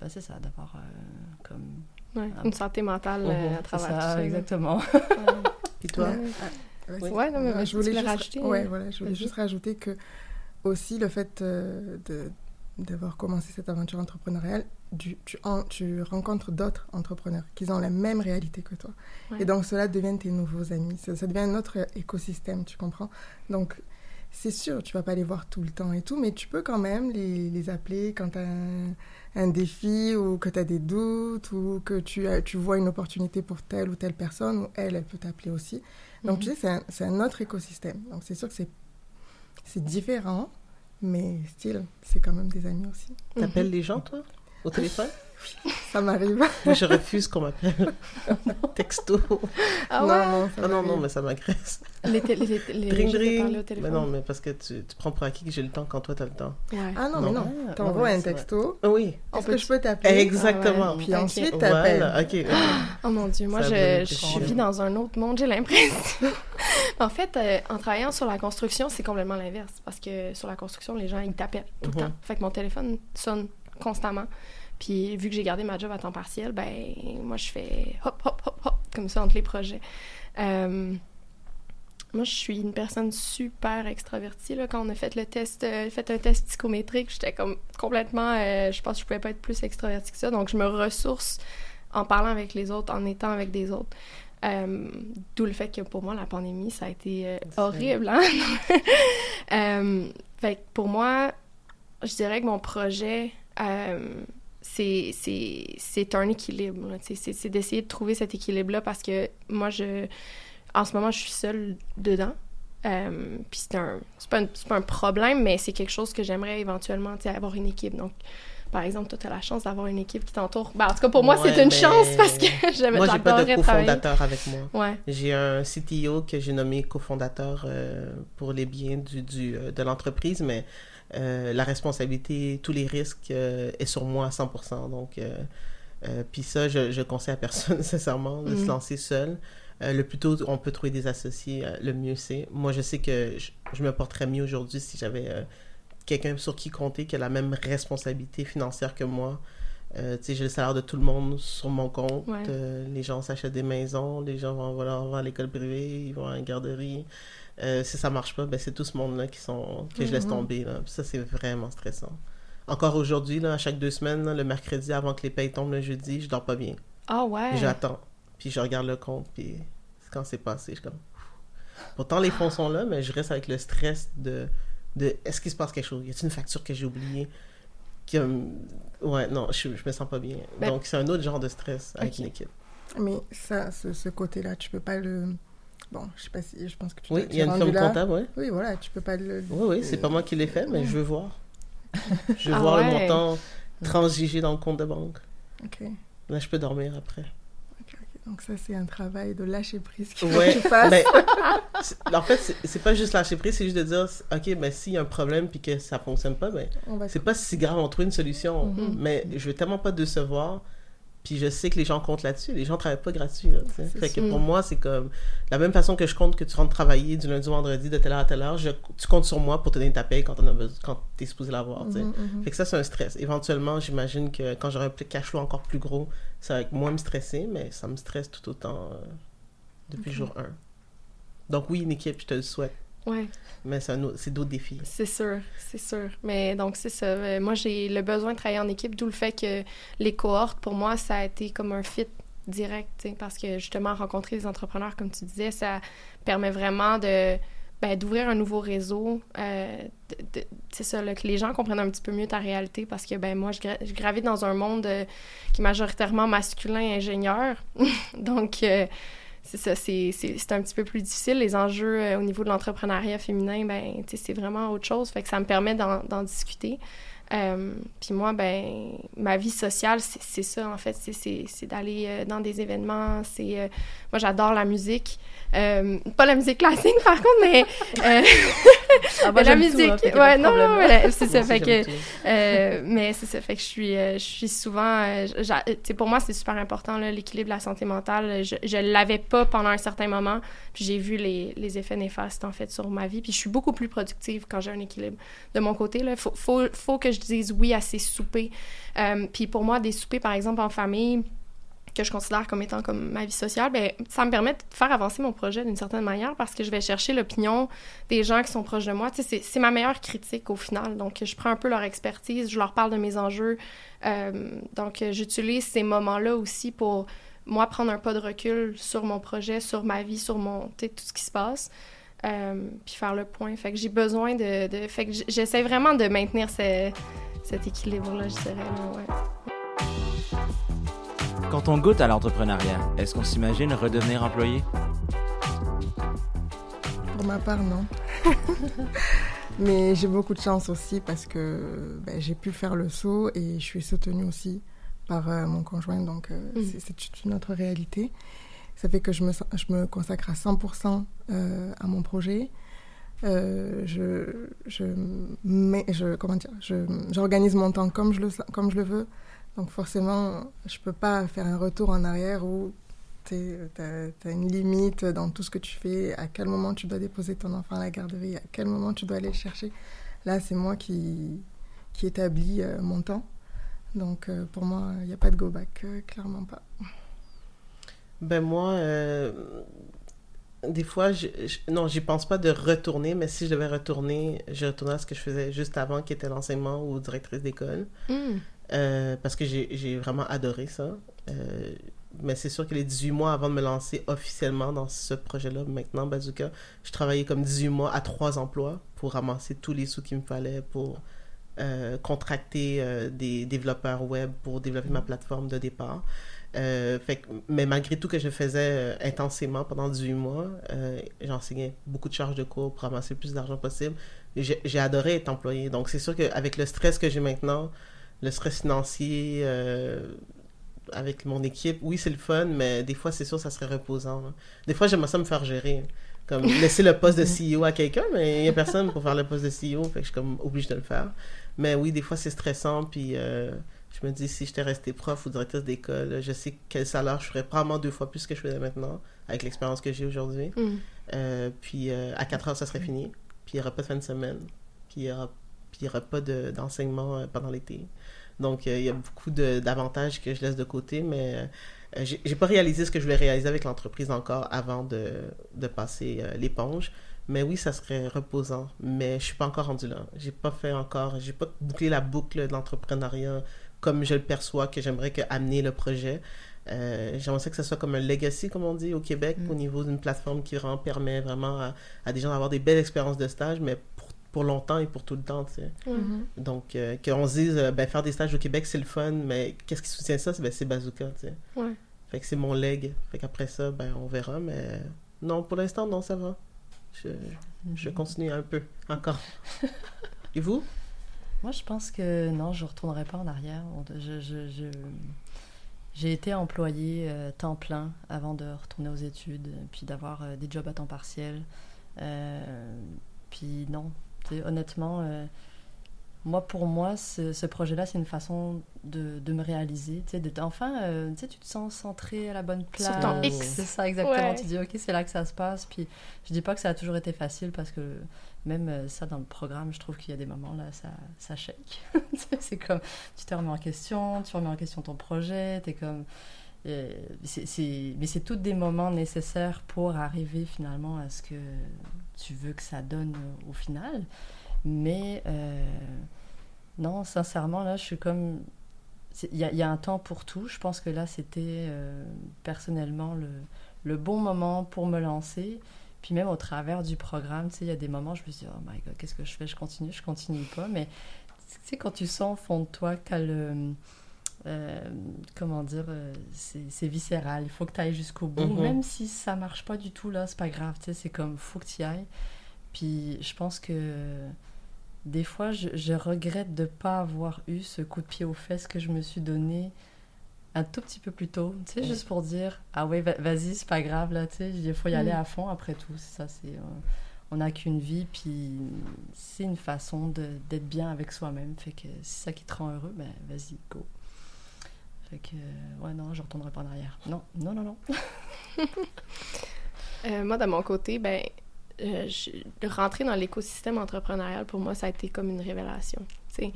Ben, c'est ça, d'avoir euh, comme. Ouais, une santé mentale euh, Mhm, à C'est travers ça, tout ça. là. exactement. Puis toi? Ouais. Ah. Ouais, non, mais je voulais juste, rajouter, ouais, euh, voilà, je voulais juste rajouter que aussi le fait euh, de d'avoir commencé cette aventure entrepreneuriale, tu, en- tu rencontres d'autres entrepreneurs qui ont la même réalité que toi. Ouais. Et donc, cela devient tes nouveaux amis. Ça, ça devient un autre écosystème, tu comprends? Donc, c'est sûr, tu vas pas les voir tout le temps et tout, mais tu peux quand même les, les appeler quand tu as un, un défi ou que tu as des doutes ou que tu, as- tu vois une opportunité pour telle ou telle personne ou elle, elle peut t'appeler aussi. Donc, Mhm. tu sais, c'est un, autre écosystème. Donc, c'est sûr que c'est différent, mais style, c'est quand même des amis aussi. T'appelles les gens, toi? Au téléphone? Ça m'arrive. Moi, je refuse qu'on m'appelle. Texto. Ah non, ouais? non, ça Ah non, non, mais ça m'agresse. Les, les, les, Dring, dring. au téléphone. Mais non, mais parce que tu, tu prends pour acquis que j'ai le temps quand toi, t'as le temps. Ouais. Ah non, mais Non. non. Ah, T'envoies ouais, un vrai. texto. Ah oui. On Est-ce peut- que je peux t'appeler? Exactement. Ah ouais. Puis ensuite, t'appelles. Voilà, ok. ok. Oh mon Dieu, moi, je, je vis dans un autre monde, j'ai l'impression. en fait, euh, en travaillant sur la construction, c'est complètement l'inverse. Parce que sur la construction, les gens, ils t'appellent tout le Mhm. temps. Fait que mon téléphone sonne constamment. Puis vu que j'ai gardé ma job à temps partiel, ben moi, je fais hop, hop, hop, hop, comme ça entre les projets. Euh, moi, je suis une personne super extravertie. Là. Quand on a fait le test, euh, fait un test psychométrique, j'étais comme complètement. euh, je pense que je pouvais pas être plus extravertie que ça. Donc, je me ressource en parlant avec les autres, en étant avec des autres. Euh, D'où le fait que pour moi, la pandémie, ça a été horrible. Hein? Fait que pour moi, je dirais que mon projet, c'est- un équilibre. C'est d'essayer de trouver cet équilibre-là parce que moi, je, en ce moment, je suis seule dedans. Euh, puis c'est un, pas, un- pas un problème, mais c'est quelque chose que j'aimerais éventuellement avoir une équipe. Donc, par exemple, toi, tu as la chance d'avoir une équipe qui t'entoure. Ben, en tout cas, pour moi, Ouais, c'est une mais- chance parce que j'aime- Moi, j'ai pas de cofondateur avec moi. Ouais. J'ai un CTO que j'ai nommé cofondateur euh, pour les biens du, du, euh, de l'entreprise, mais euh, la responsabilité, tous les risques euh, est sur moi à 100%. Donc, euh, euh, puis ça, je, je conseille à personne, sincèrement, de se Mhm. lancer seul. Le plus tôt on peut trouver des associés, le mieux c'est. Moi, je sais que je, je me porterais mieux aujourd'hui si j'avais quelqu'un sur qui compter qui a la même responsabilité financière que moi. Euh, tu sais, j'ai le salaire de tout le monde sur mon compte. Ouais. Euh, les gens s'achètent des maisons, les gens vont, voilà, vont à l'école privée, ils vont à une garderie. Euh, si ça marche pas, ben, c'est tout ce monde-là qui sont, que je laisse Mhm. tomber. Là. Ça, c'est vraiment stressant. Encore aujourd'hui, à chaque deux semaines, là, le mercredi, avant que les payes tombent le jeudi, je dors pas bien. Ah ouais. J'attends. Puis je regarde le compte, puis quand c'est passé, je suis comme... Pourtant, les fonds sont là, mais je reste avec le stress de... de est-ce qu'il se passe quelque chose? Y a-t-il une facture que j'ai oubliée? Qui, Ouais, non, je, je me sens pas bien. Ben- Donc, c'est un autre genre de stress avec Ok. une équipe. Mais ça, ce, ce côté-là, tu peux pas le. Bon, je sais pas si. Je pense que tu Oui, il y a une firme là. comptable, oui. Oui, voilà, tu peux pas le. Oui, oui, c'est pas moi qui l'ai fait, mais je veux voir. Je veux Ah voir le ouais. montant transigé dans le compte de banque. Ok. Là, je peux dormir après. ok, ok. Donc, ça, c'est un travail de lâcher prise qu'il faut Ouais, que tu fasses. c'est- en fait, c'est- pas juste lâcher prise, c'est juste de dire, ok, ben s'il y a un problème puis que ça fonctionne pas, ben c'est pas si grave, on trouve une solution. Mhm. Mais je veux tellement pas décevoir, puis je sais que les gens comptent là-dessus. Les gens travaillent pas gratuit, là, tu Fait que pour moi, c'est comme, la même façon que je compte que tu rentres travailler du lundi au vendredi de telle heure à telle heure, je- tu comptes sur moi pour te donner ta paye quand, quand t'es supposé l'avoir, tu. Mhm, mhm. Fait que ça, c'est un stress. Éventuellement, j'imagine que quand j'aurai un cash flow encore plus gros, ça va moins me stresser, mais ça me stresse tout autant euh, depuis Ok. jour 1. Donc oui, une équipe, je te le souhaite, Ouais. mais c'est d'autres défis. C'est sûr, c'est sûr. Mais donc, c'est ça. Euh, Moi, j'ai le besoin de travailler en équipe, d'où le fait que les cohortes, pour moi, ça a été comme un fit direct, parce que justement, rencontrer des entrepreneurs, comme tu disais, ça permet vraiment de ben, d'ouvrir un nouveau réseau. Euh, c'est ça, là, que les gens comprennent un petit peu mieux ta réalité parce que ben moi, je, gra je gravite dans un monde euh, qui est majoritairement masculin ingénieur. Donc, euh, c'est ça, c'est un petit peu plus difficile. Les enjeux euh, au niveau de l'entrepreneuriat féminin, ben, c'est vraiment autre chose. Fait que ça me permet d'en discuter. Euh, puis moi, ben, ma vie sociale, c'est ça, en fait. C'est d'aller euh, dans des événements. C'est Moi, j'adore la musique. pas la musique classique, par contre, mais... ah, la musique... Tout, hein, ouais, non, non, c'est ça. Fait que... mais c'est ça. Fait que je suis, je suis souvent... tu sais, pour moi, c'est super important, l'équilibre la santé mentale. Je, je l'avais pas pendant un certain moment. Puis j'ai vu les, les, effets néfastes, en fait, sur ma vie. Puis je suis beaucoup plus productive quand j'ai un équilibre. De mon côté, il faut, faut, faut que je dise oui à ces soupers. Euh, puis pour moi, des soupers, par exemple, en famille, que je considère comme étant comme ma vie sociale, ben ça me permet de faire avancer mon projet d'une certaine manière parce que je vais chercher l'opinion des gens qui sont proches de moi. Tu sais, c'est ma meilleure critique au final. Donc, je prends un peu leur expertise, je leur parle de mes enjeux. Euh, donc, j'utilise ces moments-là aussi pour, moi, prendre un pas de recul sur mon projet, sur ma vie, sur mon, tout ce qui se passe. Euh, puis faire le point. Fait que j'ai besoin de. Fait que j'essaie vraiment de maintenir ce, cet équilibre-là, je dirais. Ouais. Quand on goûte à l'entrepreneuriat, est-ce qu'on s'imagine redevenir employé? Pour ma part, non. Mais j'ai beaucoup de chance aussi parce que ben, j'ai pu faire le saut et je suis soutenue aussi par euh, mon conjoint, donc euh, mm. c'est une autre réalité. Ça fait que je me, je me consacre à 100% euh, à mon projet. Euh, je, je, mets, je, comment dire, j'organise mon temps comme je, le, comme je le veux. Donc forcément, je ne peux pas faire un retour en arrière où tu as, une limite dans tout ce que tu fais, à quel moment tu dois déposer ton enfant à la garderie, à quel moment tu dois aller le chercher. Là, c'est moi qui, qui établis euh, mon temps. Donc pour moi, il n'y a pas de go back, clairement pas. Ben moi, euh, des fois, je, je, non, j'y pense pas de retourner, mais si je devais retourner, je retournerais à ce que je faisais juste avant, qui était l'enseignement ou directrice d'école. Mm. Euh, parce que j'ai vraiment adoré ça. Euh, mais c'est sûr que les 18 mois avant de me lancer officiellement dans ce projet-là, maintenant, Bazooka, je travaillais comme 18 mois à trois emplois pour ramasser tous les sous qu'il me fallait pour contracter des développeurs web pour développer ma plateforme de départ. Euh, mais malgré tout que je faisais euh, intensément pendant 18 mois, euh, j'enseignais beaucoup de charges de cours pour ramasser le plus d'argent possible. J'ai adoré être employé. Donc, c'est sûr qu'avec le stress que j'ai maintenant, le stress financier, avec mon équipe, oui, c'est le fun, mais des fois, c'est sûr, ça serait reposant. Des fois, j'aimerais ça me faire gérer. Comme laisser le poste de CEO à quelqu'un, mais il n'y a personne pour faire le poste de CEO, fait que je suis comme obligée de le faire. Mais oui, des fois, c'est stressant, puis je me dis, si j'étais resté prof ou directrice d'école, je sais quel salaire je ferais probablement deux fois plus que je faisais maintenant, avec l'expérience que j'ai aujourd'hui. Mm. Euh, puis euh, à 4 heures, ça serait fini. Puis il n'y aura pas de fin de semaine. Puis il n'y aura, aura, pas d'enseignement euh, pendant l'été. Donc il y a beaucoup d'avantages que je laisse de côté, mais j'ai pas réalisé ce que je voulais réaliser avec l'entreprise encore avant de, de passer l'éponge. Mais oui, ça serait reposant. Mais je suis pas encore rendu là. J'ai pas fait encore, j'ai pas bouclé la boucle de l'entrepreneuriat comme je le perçois, que j'aimerais que amener le projet. Euh, j'aimerais que ce soit comme un legacy, comme on dit, au Québec, mm. au niveau d'une plateforme qui vraiment permet vraiment à, des gens d'avoir des belles expériences de stage, mais pour, longtemps et pour tout le temps, tu sais. Mm-hmm. Donc, euh, qu'on se dise, euh, ben, faire des stages au Québec, c'est le fun, mais qu'est-ce qui soutient ça? Ben, c'est Bazooka, tu sais. Ouais. Fait que c'est mon leg. Fait qu'après ça, ben, on verra, mais non, pour l'instant, non, ça va. Je, je mm-hmm. continue un peu, encore. et vous? Moi, je pense que non, je ne retournerai pas en arrière. j'ai été employée euh, temps plein avant de retourner aux études, puis d'avoir euh, des jobs à temps partiel. Euh, puis non, honnêtement, moi, pour moi, ce, projet-là, c'est une façon de, me réaliser. Tu sais, enfin, euh, tu te sens centré à la bonne place. Sur ton X. C'est ça, exactement. Tu dis, OK, c'est là que ça se passe. Puis je dis pas que ça a toujours été facile parce que même euh, ça, dans le programme, je trouve qu'il y a des moments là, ça, ça shake. c'est comme, tu te remets en question, tu remets en question ton projet, tu es comme. Euh, mais c'est tous des moments nécessaires pour arriver finalement à ce que tu veux que ça donne au final. Mais non, sincèrement, là, je suis comme. il y, a un temps pour tout. Je pense que là, c'était personnellement le, le, bon moment pour me lancer. Puis même au travers du programme, tu sais, il y a des moments, je me dit, oh my god, qu'est-ce que je fais? Je continue, je continue pas. Mais tu sais, quand tu sens au fond de toi qu'à le euh, comment dire, euh, c'est viscéral. Il faut que tu ailles jusqu'au bout. Mhm. Même si ça marche pas du tout, là, c'est pas grave. C'est comme, faut que tu y ailles. Puis je pense que des fois, je, regrette de pas avoir eu ce coup de pied aux fesses que je me suis donné un tout petit peu plus tôt. Tu sais, juste pour dire, ah ouais, vas-y, c'est pas grave, là, tu sais, il faut y aller mhm. à fond après tout. Ça, c'est... Euh, on n'a qu'une vie, puis c'est une façon d'être bien avec soi-même. Fait que c'est ça qui te rend heureux, ben vas-y, go. Fait que, ouais, non, je retournerai pas en arrière. Non, non, non, non. Euh, moi, de mon côté, ben, euh, rentrer dans l'écosystème entrepreneurial, pour moi, ça a été comme une révélation. Mmh.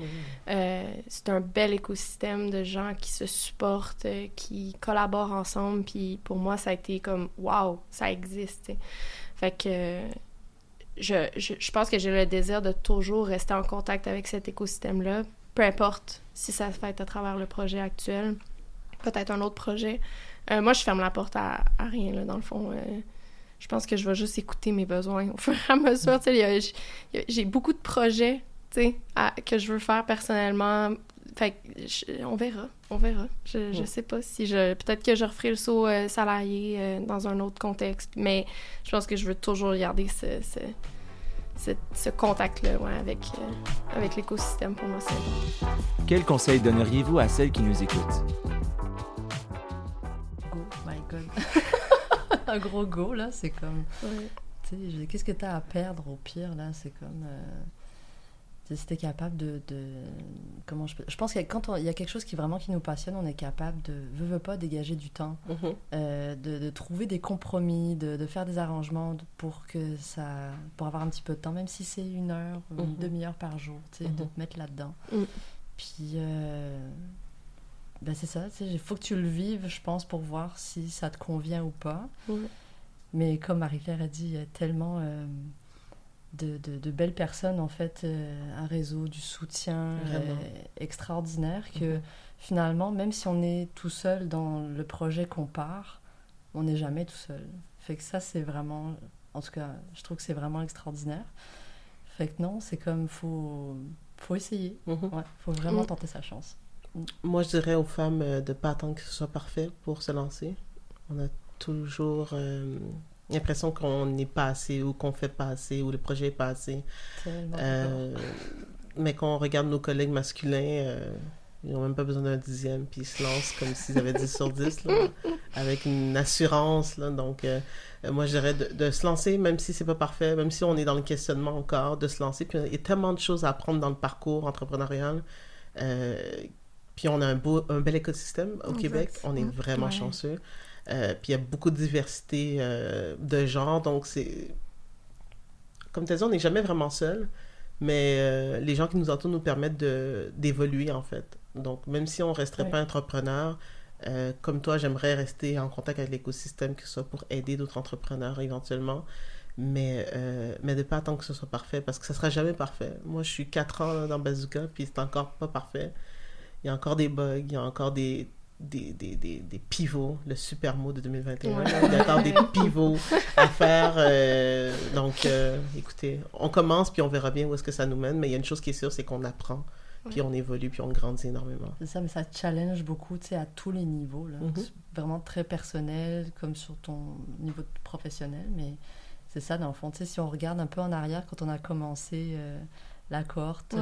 Euh, c'est un bel écosystème de gens qui se supportent, qui collaborent ensemble. Puis pour moi, ça a été comme waouh, ça existe. Fait que je, je, je, pense que j'ai le désir de toujours rester en contact avec cet écosystème-là, peu importe si ça se fait à travers le projet actuel, peut-être un autre projet. Euh, moi, je ferme la porte à, rien, là, dans le fond. Euh, je pense que je vais juste écouter mes besoins au fur et à mesure. J'ai beaucoup de projets que je veux faire personnellement. Fait on verra, on verra. Je, je sais pas si je... Peut-être que je referai le saut euh, salarié dans un autre contexte, mais je pense que je veux toujours garder ce ce, contact-là avec, euh, avec l'écosystème pour moi, c'est Quel conseil donneriez-vous à celles qui nous écoutent? Go, my God. Un gros go, là, c'est comme... Tu sais, qu'est-ce que tu as à perdre au pire, là? C'est comme... Euh, si tu capable de, comment je, je pense que quand il y a quelque chose qui vraiment qui nous passionne, on est capable de veut, veut pas dégager du temps, mm-hmm. euh, de, trouver des compromis, de, faire des arrangements pour que ça, pour avoir un petit peu de temps, même si c'est une heure, une mm-hmm. demi-heure par jour, tu sais, de mm-hmm. te mettre là-dedans. Mm. Puis euh, ben c'est ça, il faut que tu le vives, je pense, pour voir si ça te convient ou pas. Mais comme Marie-Claire a dit, il y a tellement euh, de, de, belles personnes, en fait, euh, un réseau, du soutien euh, extraordinaire que mhm. finalement, même si on est tout seul dans le projet qu'on part, on n'est jamais tout seul. Fait que ça, c'est vraiment, en tout cas, je trouve que c'est vraiment extraordinaire. Fait que non, c'est comme, faut, faut essayer. Il mhm. faut vraiment mhm. tenter sa chance. Moi, je dirais aux femmes euh, de ne pas attendre que ce soit parfait pour se lancer. On a toujours l'impression qu'on n'est pas assez ou qu'on fait pas assez ou le projet est pas assez. Euh, mais quand on regarde nos collègues masculins, euh, ils n'ont même pas besoin d'un dixième, puis ils se lancent comme s'ils avaient 10 sur 10, là, avec une assurance. Là, donc, euh, moi, je dirais de, se lancer, même si c'est pas parfait, même si on est dans le questionnement encore, de se lancer. Puis il y a tellement de choses à apprendre dans le parcours entrepreneurial. puis on a un, beau, un bel écosystème au Québec. On est vraiment chanceux. Euh, puis il y a beaucoup de diversité euh, de genre, donc c'est... Comme tu as dit, on n'est jamais vraiment seul, mais euh, les gens qui nous entourent nous permettent d'évoluer, en fait. Donc, même si on ne resterait pas entrepreneur, comme toi, j'aimerais rester en contact avec l'écosystème, que ce soit pour aider d'autres entrepreneurs éventuellement, mais, mais de ne pas attendre que ce soit parfait, parce que ça ne sera jamais parfait. Moi, je suis quatre ans dans Bazooka, puis c'est encore pas parfait. Il y a encore des bugs, il y a encore des des, des, des, des, pivots, le super mot de 2021. Il y a encore des pivots à faire. Euh, donc, euh, écoutez, on commence puis on verra bien où est-ce que ça nous mène. Mais il y a une chose qui est sûre, c'est qu'on apprend, puis on évolue, puis on grandit énormément. C'est ça, mais ça challenge beaucoup, tu sais, à tous les niveaux. Là. Mm-hmm. Vraiment très personnel, comme sur ton niveau professionnel. Mais c'est ça, dans le fond. Tu sais, si on regarde un peu en arrière, quand on a commencé euh, la cohorte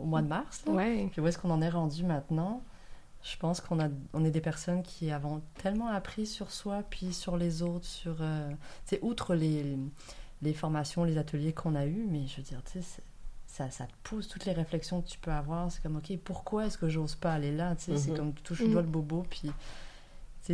au mois de mars, puis où est-ce qu'on en est rendu maintenant je pense qu'on a, on est des personnes qui avons tellement appris sur soi, puis sur les autres, sur, euh, c'est outre les, les formations, les ateliers qu'on a eus, mais je veux dire, tu sais, ça, ça te pousse toutes les réflexions que tu peux avoir. C'est comme, ok, pourquoi est-ce que j'ose pas aller là Tu sais, c'est mhm. comme tu touches du doigt le bobo, puis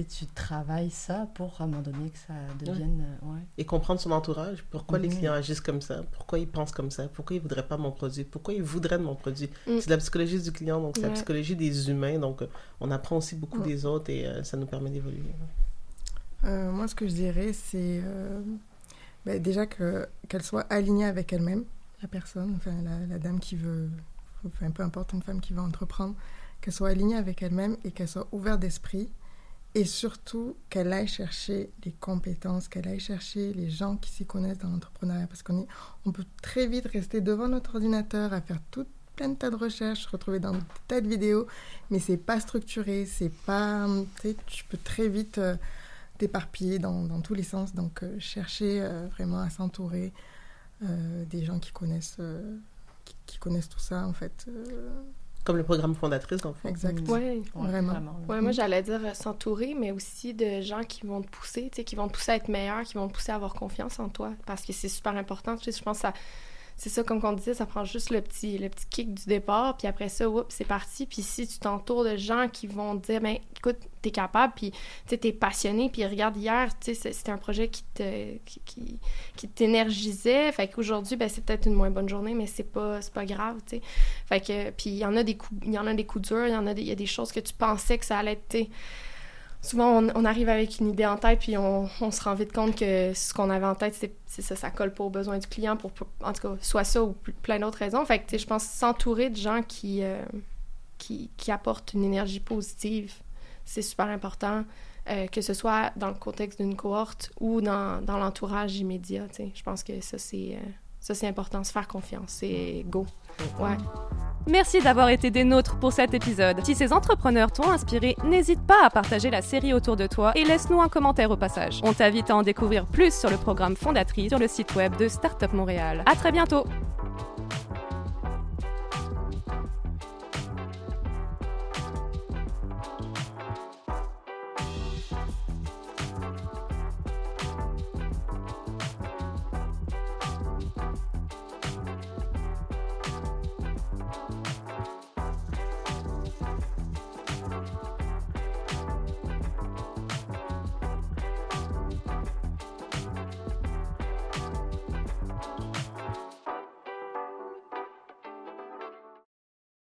tu travailles ça pour à un moment donné que ça devienne. Euh, Et comprendre son entourage. Pourquoi les clients agissent comme ça? Pourquoi ils pensent comme ça? Pourquoi ils ne voudraient pas mon produit? Pourquoi ils voudraient de mon produit? Mm. C'est la psychologie du client, donc c'est la psychologie des humains. Donc euh, on apprend aussi beaucoup des autres et euh, ça nous permet d'évoluer. moi, ce que je dirais, c'est ben, déjà qu'elle soit alignée avec elle-même, la personne, enfin la, la, dame qui veut, enfin peu importe, une femme qui veut entreprendre qu'elle soit alignée avec elle-même et qu'elle soit ouverte d'esprit. Et surtout, qu'elle aille chercher les compétences, qu'elle aille chercher les gens qui s'y connaissent dans l'entrepreneuriat. Parce qu'on on peut très vite rester devant notre ordinateur à faire tout plein de tas de recherches, se retrouver dans des tas de vidéos, mais c'est pas structuré, c'est pas. Tu peux très vite euh, t'éparpiller dans, tous les sens. Donc, euh, chercher euh, vraiment à s'entourer des gens qui connaissent, qui, connaissent tout ça, en fait. Comme le programme fondatrice, en fait. Exact. Oui, vraiment. Ouais, moi, j'allais dire s'entourer, mais aussi de gens qui vont te pousser, tu sais, qui vont te pousser à être meilleur, qui vont te pousser à avoir confiance en toi. Parce que c'est super important. Tu sais, je pense que ça c'est ça, comme on disait, ça prend juste le petit, le petit kick du départ, puis après ça, oups, c'est parti. Puis si tu t'entoures de gens qui vont te dire, ben écoute, t'es capable, puis tu t'es passionné, puis regarde, hier, tu sais, c'était un projet qui te qui, qui, t'énergisait, fait qu'aujourd'hui, ben c'est peut-être une moins bonne journée, mais c'est pas, pas grave, tu sais. Fait que, puis il y en a des coups, il y en a des coups durs, il y en a des, y a des choses que tu pensais que ça allait être, souvent, on, arrive avec une idée en tête, puis on, se rend vite compte que ce qu'on avait en tête, c'est ça, ça colle pas aux besoins du client, pour, en tout cas, soit ça ou plein d'autres raisons. Fait que, je pense s'entourer de gens qui, euh, qui, qui, apportent une énergie positive, c'est super important, euh, que ce soit dans le contexte d'une cohorte ou dans, l'entourage immédiat. Je pense que ça, c'est euh, ça, c'est important, se faire confiance. C'est go. Ouais. Merci d'avoir été des nôtres pour cet épisode. Si ces entrepreneurs t'ont inspiré, n'hésite pas à partager la série autour de toi et laisse-nous un commentaire au passage. On t'invite à en découvrir plus sur le programme Fondatrice sur le site web de Startup Montréal. À très bientôt!